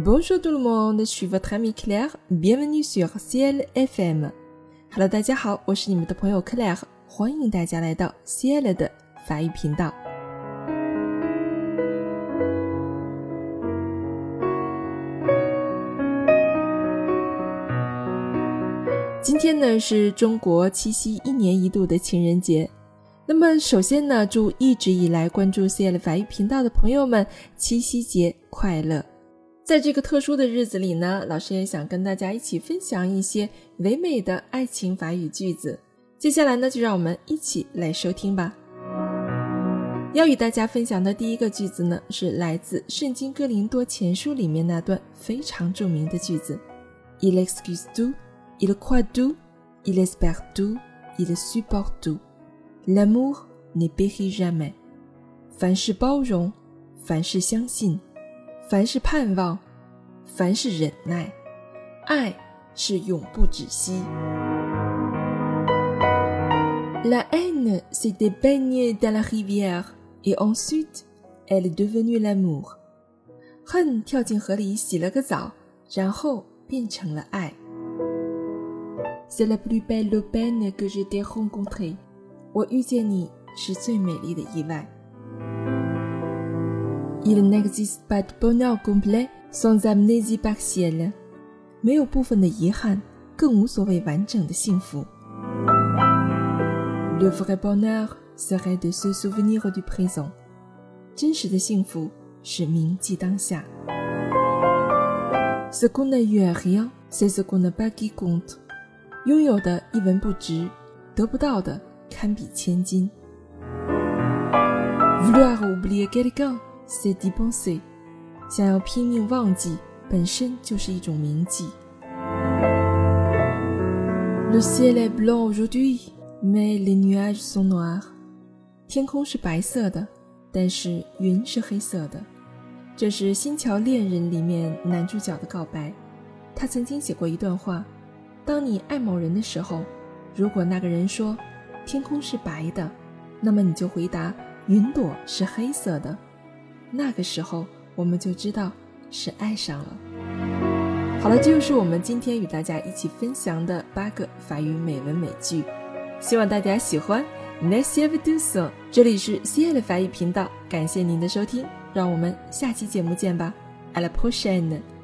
Bonjour tout le monde, je suis votre ami Claire. Bienvenue sur Ciel FM. Hello，大家好，我是你们的朋友 Claire，欢迎大家来到 Ciel 的法语频道。今天呢是中国七夕一年一度的情人节。那么首先呢，祝一直以来关注 Ciel 法语频道的朋友们七夕节快乐！在这个特殊的日子里呢，老师也想跟大家一起分享一些唯美的爱情法语句子。接下来呢，就让我们一起来收听吧。要与大家分享的第一个句子呢，是来自《圣经哥林多前书》里面那段非常著名的句子：Il excuse tout, il croit tout, il espère tout, il supporte tout. L'amour ne périt jamais。凡事包容，凡事相信。凡是盼望，凡是忍耐，爱是永不止息。La haine s'est baignée dans la rivière et ensuite elle est devenue l'amour。恨跳进河里洗了个澡，然后变成了爱。C'est la plus belle aubaine que j'ai rencontrée。我遇见你是最美丽的意外。Il n'existe pas de bonheur complet sans amnésie partielle。没有部分的遗憾，更无所谓完整的幸福。Le vrai bonheur serait de se souvenir du présent。真实的幸福是铭记当下。Ce qu'on n'a eu à rien, c'est ce qu'on n'a pas qui compte。拥有的一文不值，得不到的堪比千金。Vouloir oublier quelqu'un。C'est d e p e n s e 想要拼命忘记，本身就是一种铭记。Le ciel est blanc aujourd'hui, mais les nuages sont noirs。天空是白色的，但是云是黑色的。这是《新桥恋人》里面男主角的告白。他曾经写过一段话：当你爱某人的时候，如果那个人说天空是白的，那么你就回答云朵是黑色的。那个时候，我们就知道是爱上了。好了，这就是我们今天与大家一起分享的八个法语美文美句，希望大家喜欢。Next episode，这里是 C L 法语频道，感谢您的收听，让我们下期节目见吧。À la prochaine。